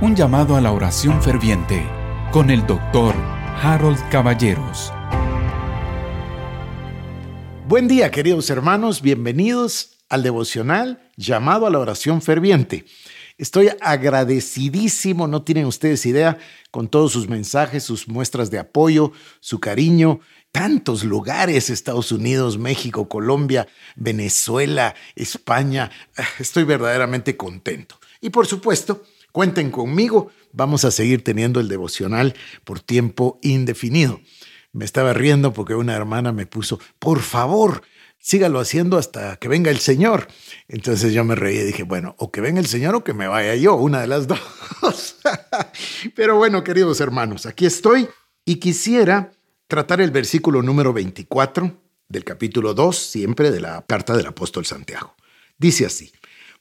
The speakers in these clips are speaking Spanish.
Un llamado a la oración ferviente con el doctor Harold Caballeros. Buen día queridos hermanos, bienvenidos al devocional llamado a la oración ferviente. Estoy agradecidísimo, no tienen ustedes idea, con todos sus mensajes, sus muestras de apoyo, su cariño. Tantos lugares, Estados Unidos, México, Colombia, Venezuela, España. Estoy verdaderamente contento. Y por supuesto, Cuenten conmigo, vamos a seguir teniendo el devocional por tiempo indefinido. Me estaba riendo porque una hermana me puso, por favor, sígalo haciendo hasta que venga el Señor. Entonces yo me reí y dije, bueno, o que venga el Señor o que me vaya yo, una de las dos. Pero bueno, queridos hermanos, aquí estoy y quisiera tratar el versículo número 24 del capítulo 2, siempre de la carta del apóstol Santiago. Dice así,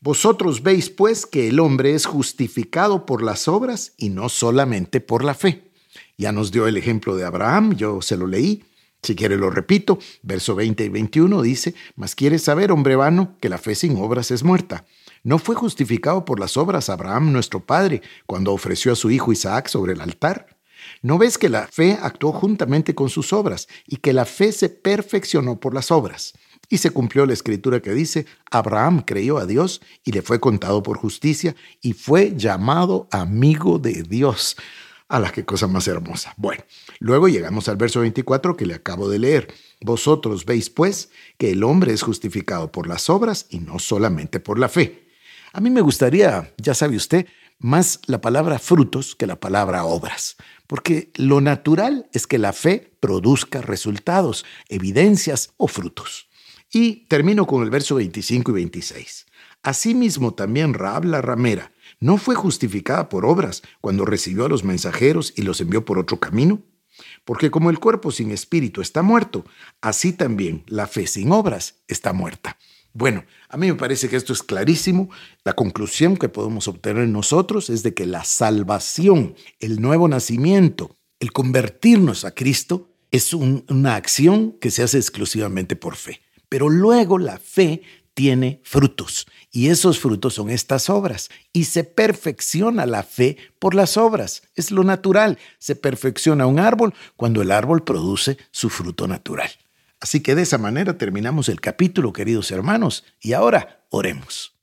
vosotros veis pues que el hombre es justificado por las obras y no solamente por la fe. Ya nos dio el ejemplo de Abraham, yo se lo leí. Si quiere lo repito, verso 20 y 21 dice, mas quieres saber, hombre vano, que la fe sin obras es muerta. ¿No fue justificado por las obras Abraham nuestro padre cuando ofreció a su hijo Isaac sobre el altar? ¿No ves que la fe actuó juntamente con sus obras y que la fe se perfeccionó por las obras? Y se cumplió la escritura que dice, Abraham creyó a Dios y le fue contado por justicia y fue llamado amigo de Dios. A la que cosa más hermosa. Bueno, luego llegamos al verso 24 que le acabo de leer. Vosotros veis pues que el hombre es justificado por las obras y no solamente por la fe. A mí me gustaría, ya sabe usted, más la palabra frutos que la palabra obras, porque lo natural es que la fe produzca resultados, evidencias o frutos. Y termino con el verso 25 y 26. Asimismo también Raab la ramera no fue justificada por obras cuando recibió a los mensajeros y los envió por otro camino. Porque como el cuerpo sin espíritu está muerto, así también la fe sin obras está muerta. Bueno, a mí me parece que esto es clarísimo. La conclusión que podemos obtener nosotros es de que la salvación, el nuevo nacimiento, el convertirnos a Cristo, es una acción que se hace exclusivamente por fe. Pero luego la fe tiene frutos y esos frutos son estas obras y se perfecciona la fe por las obras. Es lo natural. Se perfecciona un árbol cuando el árbol produce su fruto natural. Así que de esa manera terminamos el capítulo, queridos hermanos, y ahora oremos.